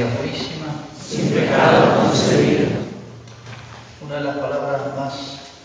María Purísima. sin pecado concebido. Una de las palabras más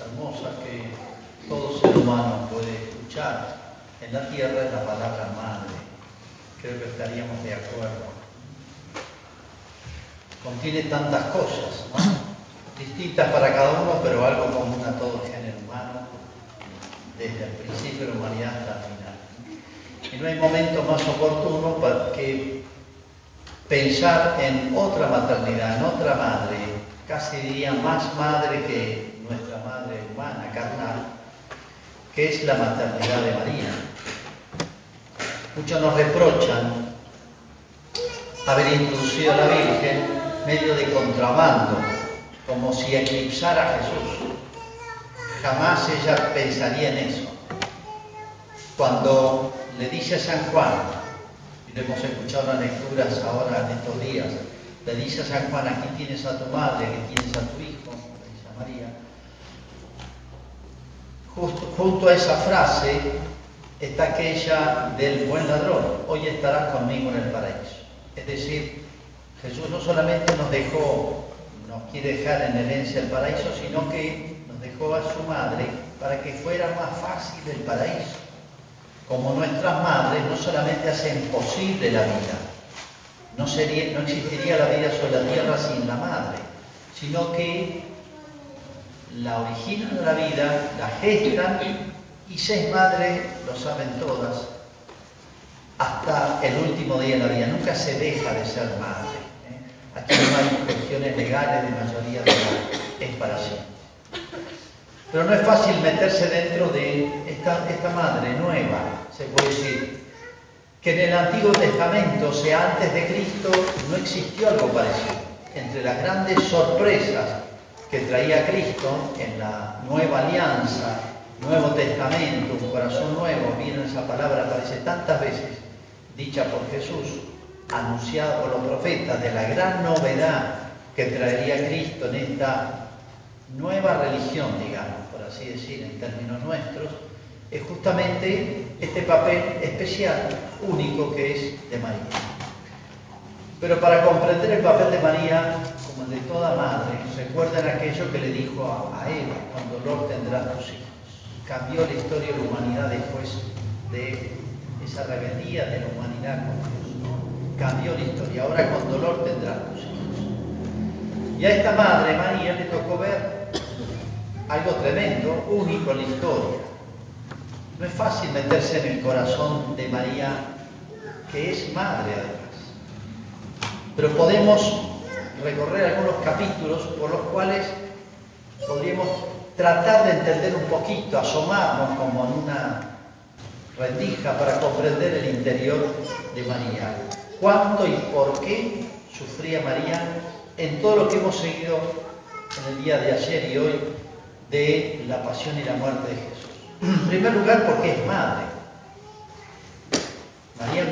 hermosas que todo ser humano puede escuchar en la tierra es la palabra madre. Creo que estaríamos de acuerdo. Contiene tantas cosas, ¿no? distintas para cada uno, pero algo común a todo el género humano, desde el principio de la humanidad hasta el final. Y no hay momento más oportuno para que pensar en otra maternidad, en otra madre, casi diría más madre que nuestra madre humana, carnal, que es la maternidad de María. Muchos nos reprochan haber introducido a la Virgen medio de contrabando, como si eclipsara a Jesús. Jamás ella pensaría en eso. Cuando le dice a San Juan, hemos escuchado las lecturas ahora en estos días, le dice a San Juan, aquí tienes a tu madre, aquí tienes a tu hijo, le dice a María. Justo, junto a esa frase está aquella del buen ladrón, hoy estarás conmigo en el paraíso. Es decir, Jesús no solamente nos dejó, nos quiere dejar en herencia el paraíso, sino que nos dejó a su madre para que fuera más fácil el paraíso. Como nuestras madres no solamente hacen posible la vida, no, existiría la vida sobre la tierra sin la madre, sino que la originan de la vida, la gestan y se es madre, lo saben todas, hasta el último día de la vida. Nunca se deja de ser madre. ¿eh? Aquí no hay cuestiones legales de mayoría de edad, es para siempre. Pero no es fácil meterse dentro de esta, esta madre nueva, se puede decir, que en el Antiguo Testamento, o sea, antes de Cristo, no existió algo parecido. Entre las grandes sorpresas que traía Cristo en la nueva alianza, Nuevo Testamento, un corazón nuevo, miren esa palabra, aparece tantas veces, dicha por Jesús, anunciada por los profetas, de la gran novedad que traería Cristo en esta nueva religión, digamos, así decir, en términos nuestros, es justamente este papel especial, único que es de María. Pero para comprender el papel de María, como el de toda madre, recuerden aquello que le dijo a, Eva, con dolor tendrás tus hijos. Cambió la historia de la humanidad después de esa rebeldía de la humanidad con Dios. Cambió la historia, ahora con dolor tendrás tus hijos. Y a esta madre, María, le tocó ver algo tremendo, único en la historia. No es fácil meterse en el corazón de María, que es madre además. Pero podemos recorrer algunos capítulos por los cuales podríamos tratar de entender un poquito, asomarnos como en una rendija para comprender el interior de María. ¿Cuánto y por qué sufría María en todo lo que hemos seguido en el día de ayer y hoy de la pasión y la muerte de Jesús? En primer lugar, porque es madre. María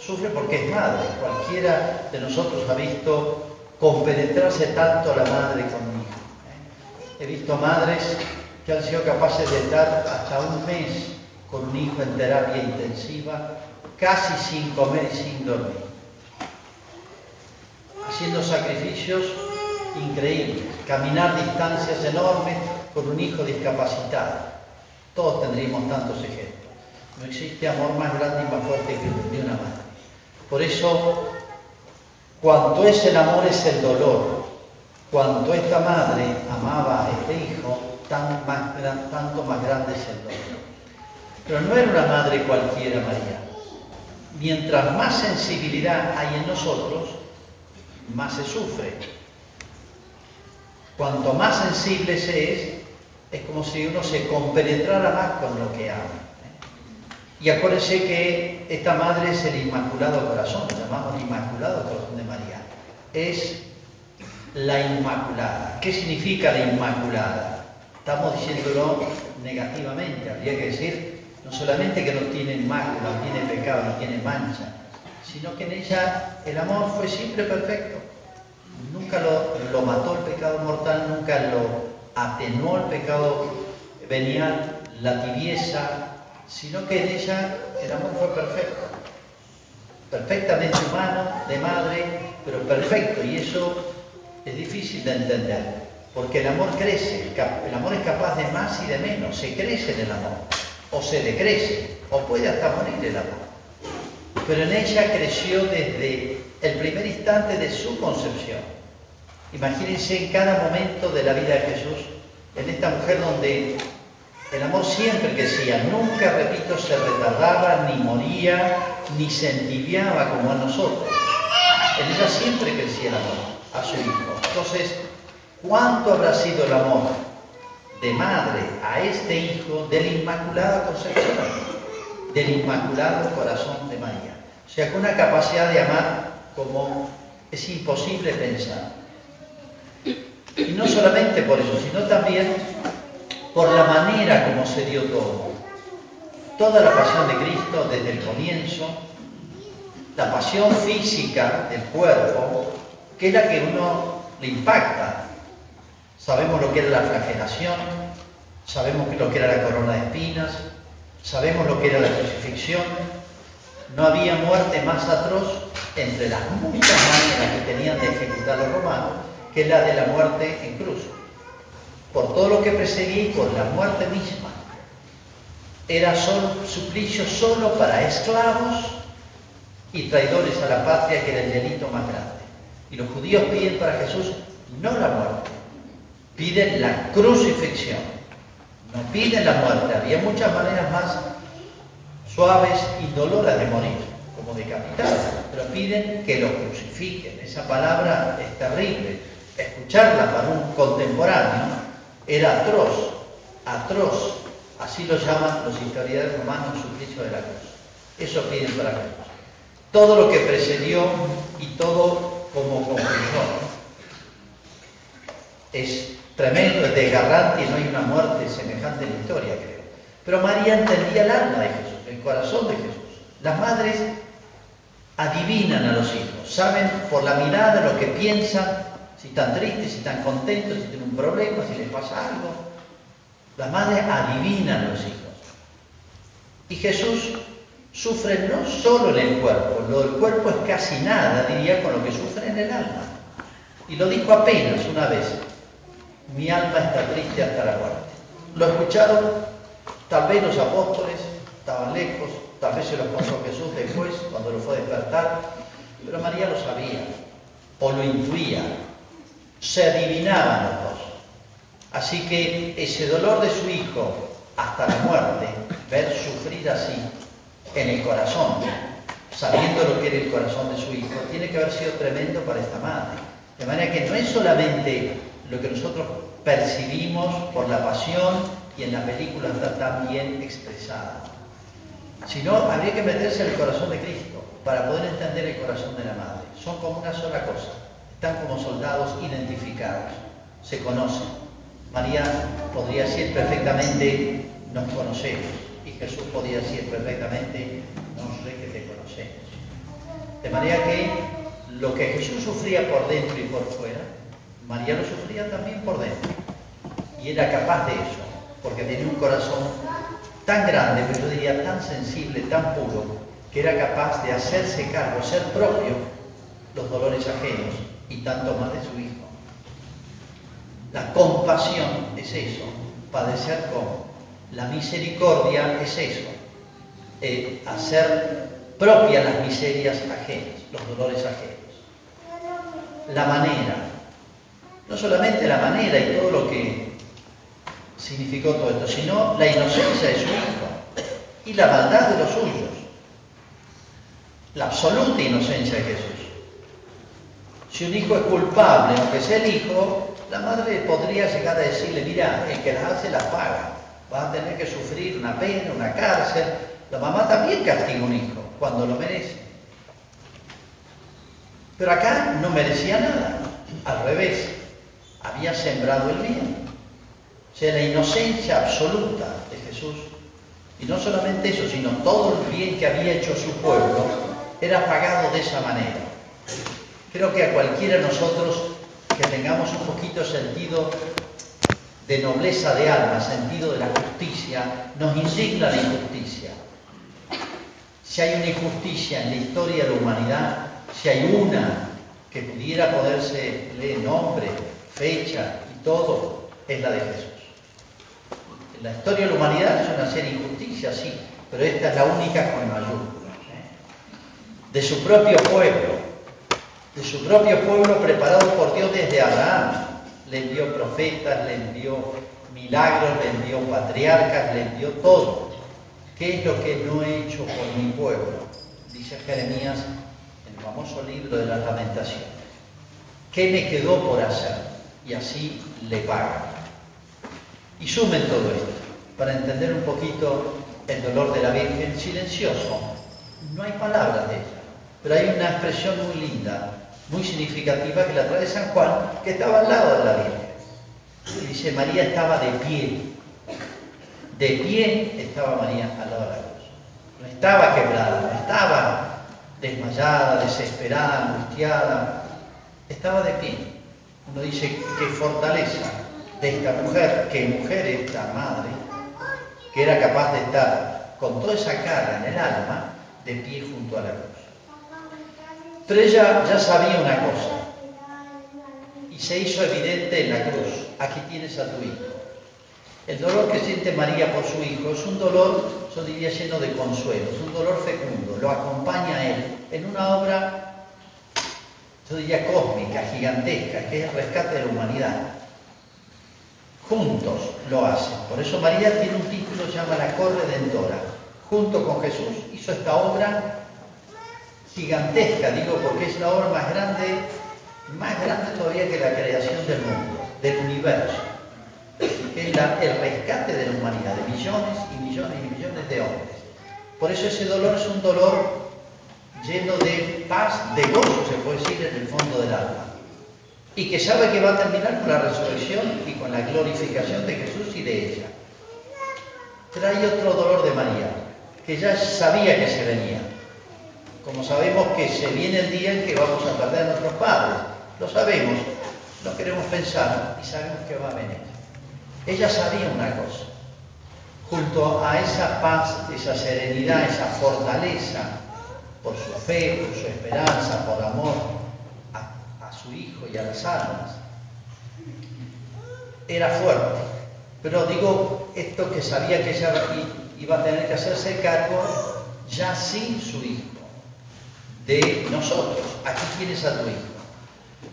sufre porque es madre. Cualquiera de nosotros ha visto compenetrarse tanto la madre con un hijo. He visto madres que han sido capaces de estar hasta un mes con un hijo en terapia intensiva, casi sin comer y sin dormir, haciendo sacrificios increíbles, caminar distancias enormes con un hijo discapacitado. Todos tendríamos tantos ejemplos. No existe amor más grande y más fuerte que el de una madre. Por eso, cuanto es el amor es el dolor. Cuanto esta madre amaba a este hijo, tan más, tanto más grande es el dolor. Pero no era una madre cualquiera, María. mientras más sensibilidad hay en nosotros, más se sufre. Cuanto más sensible se es, es como si uno se compenetrara más con lo que ama. Y acuérdense que esta madre es el Inmaculado Corazón, llamamos Inmaculado Corazón de María. Es la Inmaculada. ¿Qué significa la Inmaculada? Estamos diciéndolo negativamente, habría que decir no solamente que no tiene mácula, no tiene pecado, no tiene mancha, sino que en ella el amor fue siempre perfecto. Nunca lo, lo mató el pecado mortal, nunca lo atenuó el pecado venial, la tibieza, sino que en ella el amor fue perfecto, perfectamente humano, de madre, pero perfecto, y eso es difícil de entender, porque el amor crece, el amor es capaz de más y de menos, se crece en el amor, o se decrece, o puede hasta morir el amor. Pero en ella creció desde el primer instante de su concepción. Imagínense en cada momento de la vida de Jesús, en esta mujer donde el amor siempre crecía, nunca, repito, se retardaba, ni moría, ni se entibiaba como a nosotros. En ella siempre crecía el amor a su hijo. Entonces, ¿cuánto habrá sido el amor de madre a este hijo del Inmaculado Concepción, del Inmaculado Corazón de María? O sea, con una capacidad de amar como es imposible pensar. Y no solamente por eso, sino también por la manera como se dio todo. Toda la pasión de Cristo desde el comienzo, la pasión física del cuerpo, que es la que uno le impacta. Sabemos lo que era la flagelación, sabemos lo que era la corona de espinas, sabemos lo que era la crucifixión. No había muerte más atroz entre las muchas maneras que tenían de ejecutar los romanos que la de la muerte en cruz por todo lo que perseguí, por la muerte misma. Era suplicio solo para esclavos y traidores a la patria, que era el delito más grande. Y los judíos piden para Jesús no la muerte, piden la crucifixión, no piden la muerte. Había muchas maneras más suaves y doloras de morir, como decapitados, pero piden que lo crucifiquen. Esa palabra es terrible. Escucharla para un contemporáneo era atroz, atroz, así lo llaman los historiadores romanos suplicio de la cruz. Eso piden para Jesús. Todo lo que precedió y todo como concluyó. Es tremendo, es desgarrante y no hay una muerte semejante en la historia. Pero María entendía el alma de Jesús, el corazón de Jesús. Las madres adivinan a los hijos, saben por la mirada lo que piensan si están tristes, si están contentos, si tienen un problema, si les pasa algo. Las madres adivinan a los hijos. Y Jesús sufre no solo en el cuerpo, lo del cuerpo es casi nada, diría, con lo que sufre en el alma. Y lo dijo apenas una vez, mi alma está triste hasta la muerte. Lo escucharon tal vez los apóstoles, estaban lejos, tal vez se lo pasó Jesús después, cuando lo fue a despertar, pero María lo sabía, o lo intuía, se adivinaban los dos. Así que ese dolor de su hijo hasta la muerte, ver sufrir así en el corazón, sabiendo lo que era el corazón de su hijo, tiene que haber sido tremendo para esta madre. De manera que no es solamente lo que nosotros percibimos por la pasión y en la película está tan bien expresada, sino habría que meterse en el corazón de Cristo para poder entender el corazón de la madre. Son como una sola cosa están como soldados identificados, se conocen. María podría decir perfectamente, nos conocemos, y Jesús podría decir perfectamente, no sé que te conocemos. De manera que lo que Jesús sufría por dentro y por fuera, María lo sufría también por dentro. Y era capaz de eso, porque tenía un corazón tan grande, pero yo diría tan sensible, tan puro, que era capaz de hacerse cargo, ser propio los dolores ajenos y tanto más de su Hijo. La compasión es eso, padecer como. La misericordia es eso, eh, hacer propias las miserias ajenas, los dolores ajenos. La manera, no solamente la manera y todo lo que significó todo esto, sino la inocencia de su Hijo y la maldad de los suyos. la absoluta inocencia de Jesús. Si un hijo es culpable, aunque sea el hijo, la madre podría llegar a decirle, mira, el que las hace las paga, vas a tener que sufrir una pena, una cárcel. La mamá también castiga a un hijo cuando lo merece. Pero acá no merecía nada, al revés, había sembrado el bien. O sea, la inocencia absoluta de Jesús. Y no solamente eso, sino todo el bien que había hecho su pueblo era pagado de esa manera. Creo que a cualquiera de nosotros que tengamos un poquito sentido de nobleza de alma, sentido de la justicia, nos indigna la injusticia. Si hay una injusticia en la historia de la humanidad, si hay una que pudiera poderse leer nombre, fecha y todo, es la de Jesús. La historia de la humanidad es una serie de injusticias, sí, pero esta es la única con mayúsculas. ¿eh? De su propio pueblo, de su propio pueblo preparado por Dios desde Abraham. Le envió profetas, le envió milagros, le envió patriarcas, le envió todo. ¿Qué es lo que no he hecho por mi pueblo? Dice Jeremías en el famoso libro de las lamentaciones. ¿Qué me quedó por hacer? Y así le pagan. Y sumen todo esto, para entender un poquito el dolor de la Virgen, silencioso. No hay palabras de ella, pero hay una expresión muy linda, muy significativa que la trae San Juan, que estaba al lado de la Virgen. Y dice, María estaba de pie. De pie estaba María al lado de la cruz. No estaba quebrada, no estaba desmayada, desesperada, angustiada. Estaba de pie. Uno dice, qué fortaleza de esta mujer, que mujer esta madre, que era capaz de estar con toda esa carga en el alma de pie junto a la cruz. Pero ella ya sabía una cosa y se hizo evidente en la cruz. Aquí tienes a tu hijo. El dolor que siente María por su hijo es un dolor, yo diría, lleno de consuelo, es un dolor fecundo, lo acompaña a él en una obra, yo diría, cósmica, gigantesca, que es el rescate de la humanidad juntos lo hacen. Por eso María tiene un título que llama la corredentora. Junto con Jesús hizo esta obra gigantesca, digo, porque es la obra más grande, más grande todavía que la creación del mundo, del universo. Que es el rescate de la humanidad, de millones y millones y millones de hombres. Por eso ese dolor es un dolor lleno de paz, de gozo, se puede decir, en el fondo del alma y que sabe que va a terminar con la resurrección la glorificación de Jesús y de ella. Hay otro dolor de María, que ya sabía que se venía. Como sabemos que se viene el día en que vamos a perder a nuestros padres, lo sabemos, no queremos pensar y sabemos que va a venir. Ella sabía una cosa, junto a esa paz, esa serenidad, esa fortaleza, por su fe, por su esperanza, por amor, su hijo y a las almas. Era fuerte, pero digo esto que sabía que ella iba a tener que hacerse cargo ya sin su hijo, de nosotros. Aquí tienes a tu hijo.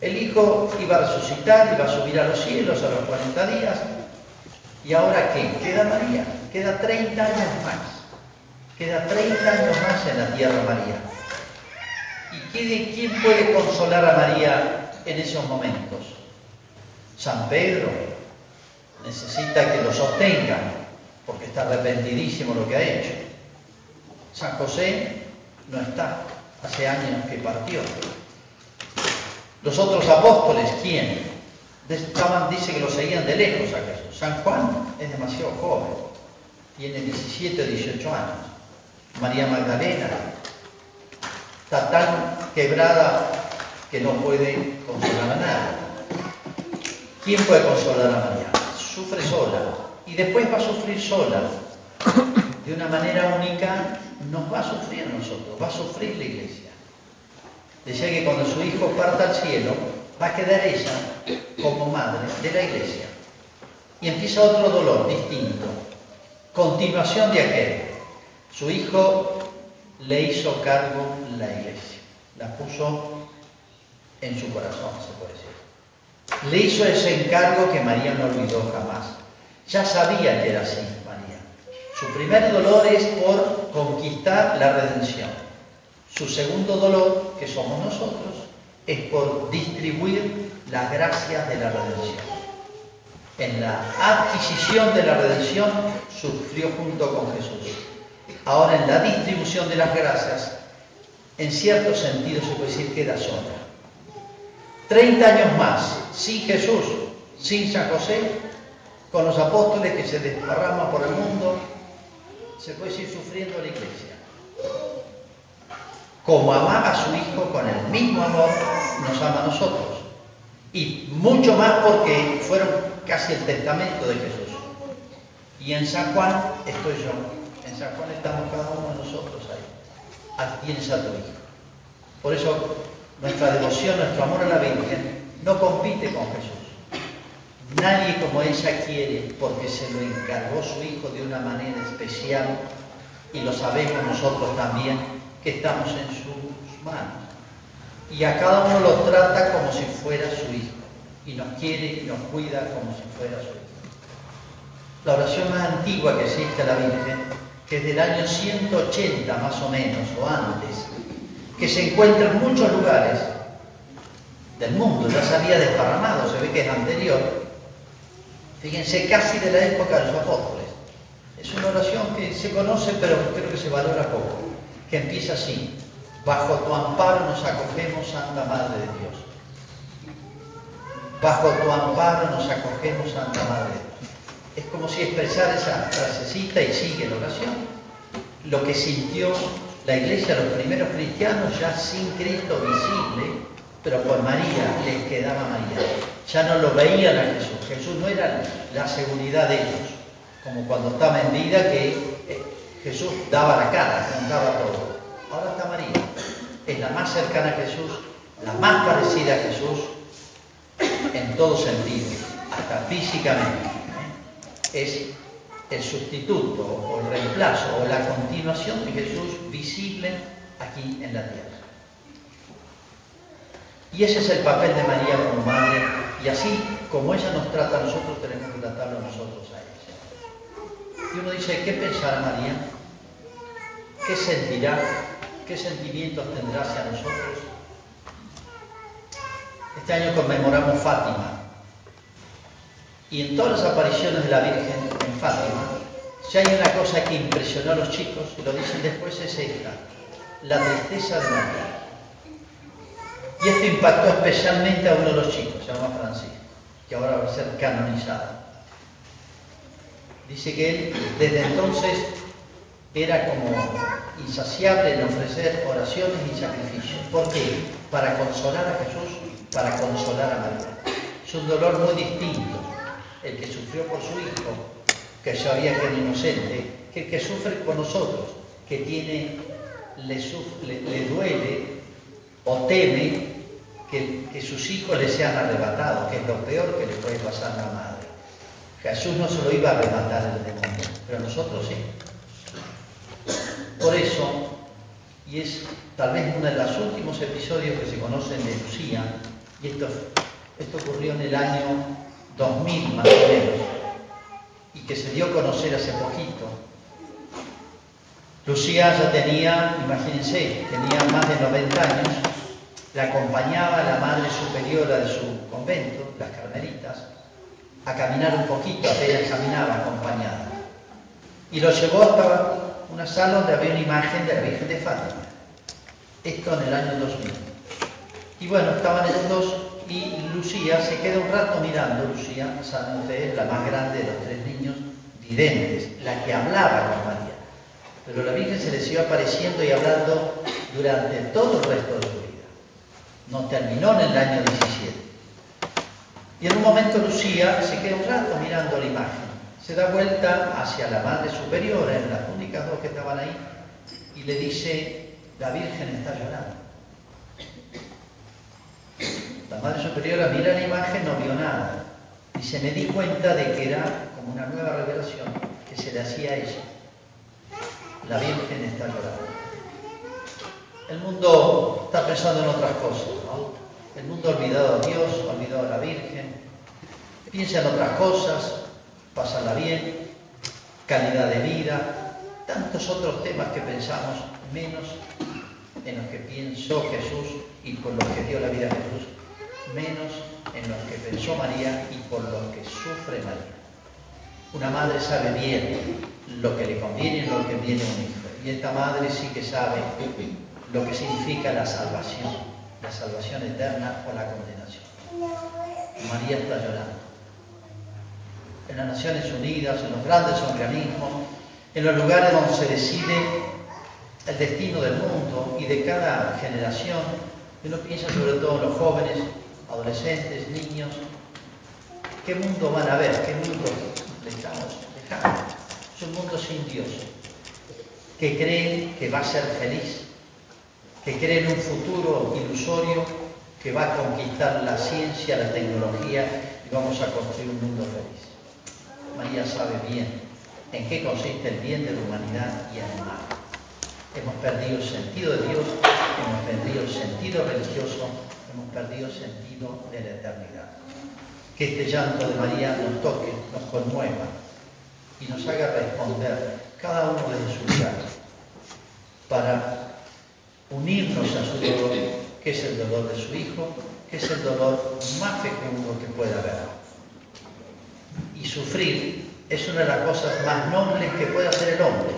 El hijo iba a resucitar, iba a subir a los cielos a los 40 días. ¿Y ahora qué? Queda María, queda 30 años más. Queda 30 años más en la tierra María. ¿Y quién puede consolar a María en esos momentos? San Pedro necesita que lo sostenga, porque está arrepentidísimo lo que ha hecho. San José no está, hace años que partió. Los otros apóstoles, ¿quién? Estaban, dice que lo seguían de lejos a Jesús. San Juan es demasiado joven, tiene 17 o 18 años. María Magdalena está tan quebrada que no puede consolar a nadie. ¿Quién puede consolar a María? Sufre sola y después va a sufrir sola. De una manera única nos va a sufrir a nosotros, va a sufrir la iglesia. Decía que cuando su hijo parta al cielo, va a quedar ella como madre de la iglesia. Y empieza otro dolor distinto. Continuación de aquel. Su hijo le hizo cargo la iglesia, la puso en su corazón, se puede decir. Le hizo ese encargo que María no olvidó jamás. Ya sabía que era así, María. Su primer dolor es por conquistar la redención. Su segundo dolor, que somos nosotros, es por distribuir las gracias de la redención. En la adquisición de la redención sufrió junto con Jesús. Ahora en la distribución de las gracias, en cierto sentido se puede decir queda sola. Treinta años más, sin Jesús, sin San José, con los apóstoles que se desparraman por el mundo, se puede ir sufriendo la iglesia. Como amaba a su Hijo con el mismo amor, nos ama a nosotros. Y mucho más porque fueron casi el testamento de Jesús. Y en San Juan estoy yo. En San Juan estamos cada uno de nosotros ahí. Tienes a tu Hijo. Por eso nuestra devoción, nuestro amor a la Virgen no compite con Jesús. Nadie como ella quiere, porque se lo encargó su hijo de una manera especial, y lo sabemos nosotros también, que estamos en sus manos. Y a cada uno lo trata como si fuera su hijo, y nos quiere y nos cuida como si fuera su hijo. La oración más antigua que existe a la Virgen, que es del año 180 más o menos, o antes, que se encuentra en muchos lugares del mundo, ya se había desparramado, se ve que es anterior, Fíjense, casi de la época de los apóstoles. Es una oración que se conoce, pero creo que se valora poco. Que empieza así. Bajo tu amparo nos acogemos, Santa Madre de Dios. Bajo tu amparo nos acogemos, Santa Madre. Es como si expresara esa frasecita y sigue la oración. Lo que sintió la iglesia, los primeros cristianos, ya sin Cristo visible, pero con María les quedaba María. Ya no lo veían a Jesús. Jesús no era la seguridad de ellos, como cuando estaba en vida que eh, Jesús daba la cara, contaba todo. Ahora está María. Es la más cercana a Jesús, la más parecida a Jesús en todo sentido, hasta físicamente. ¿eh? Es el sustituto o el reemplazo o la continuación de Jesús visible aquí en la tierra. Y ese es el papel de María como madre, y así como ella nos trata a nosotros, tenemos que tratarlo nosotros a ella. Y uno dice, ¿qué pensará María? ¿Qué sentirá? ¿Qué sentimientos tendrá hacia nosotros? Este año conmemoramos Fátima. Y en todas las apariciones de la Virgen en Fátima, si hay una cosa que impresionó a los chicos, y lo dicen después, es esta, la tristeza de María. Y esto impactó especialmente a uno de los chicos, se llama Francisco, que ahora va a ser canonizado. Dice que él desde entonces era como insaciable en ofrecer oraciones y sacrificios. ¿Por qué? Para consolar a Jesús, para consolar a María. Es un dolor muy distinto el que sufrió por su hijo, que sabía que era inocente, que el que sufre por nosotros, que tiene, le, le, le duele o teme que, sus hijos le sean arrebatados, que es lo peor que le puede pasar a la madre. Jesús no se lo iba a arrebatar el demonio, pero nosotros sí. Por eso, y es tal vez uno de los últimos episodios que se conocen de Lucía, y esto ocurrió en el año 2000 más o menos, y que se dio a conocer hace poquito. Lucía ya tenía, imagínense, tenía más de 90 años, la acompañaba la madre superiora de su convento, las carmelitas, a caminar un poquito, apenas caminaba acompañada. Y lo llevó hasta una sala donde había una imagen de la Virgen de Fátima. Esto en el año 2000. Y bueno, estaban ellos dos y Lucía se queda un rato mirando. Lucía, saben ustedes, la más grande de los tres niños videntes, la que hablaba con María. Pero la Virgen se les iba apareciendo y hablando durante todo el resto de su vida no terminó en el año 17. Y en un momento Lucía se queda un rato mirando la imagen, se da vuelta hacia la Madre Superiora, en las únicas dos que estaban ahí, y le dice, la Virgen está llorando. La Madre Superiora mira la imagen, no vio nada. Dice, me di cuenta de que era como una nueva revelación que se le hacía a ella. La Virgen está llorando. El mundo está pensando en otras cosas, ¿no? El mundo ha olvidado a Dios, ha olvidado a la Virgen, piensa en otras cosas, pásala bien, calidad de vida, tantos otros temas que pensamos menos en los que pienso Jesús y por los que dio la vida a Jesús, menos en los que pensó María y por los que sufre María. Una madre sabe bien lo que le conviene y lo que viene a un hijo. Y esta madre sí que sabe lo que significa la salvación, la salvación eterna o la condenación. María está llorando. En las Naciones Unidas, en los grandes organismos, en los lugares donde se decide el destino del mundo y de cada generación, uno piensa sobre todo en los jóvenes, adolescentes, niños, ¿qué mundo van a ver? ¿Qué mundo estamos dejando? Es un mundo sin Dios, que cree que va a ser feliz, que cree en un futuro ilusorio que va a conquistar la ciencia, la tecnología y vamos a construir un mundo feliz. María sabe bien en qué consiste el bien de la humanidad y el mal. Hemos perdido el sentido de Dios, hemos perdido sentido religioso, hemos perdido el sentido de la eternidad. Que este llanto de María nos toque, nos conmueva y nos haga responder cada uno desde su lugar para unirnos a su dolor, que es el dolor de su Hijo, que es el dolor más fecundo que pueda haber. Y sufrir es una de las cosas más nobles que puede hacer el hombre,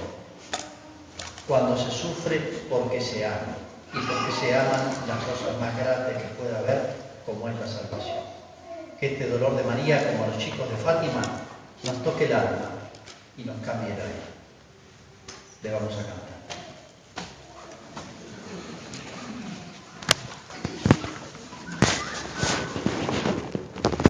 cuando se sufre porque se ama, y porque se aman las cosas más grandes que pueda haber, como es la salvación. Que este dolor de María, como a los chicos de Fátima, nos toque el alma y nos cambie la vida. Le vamos a cantar.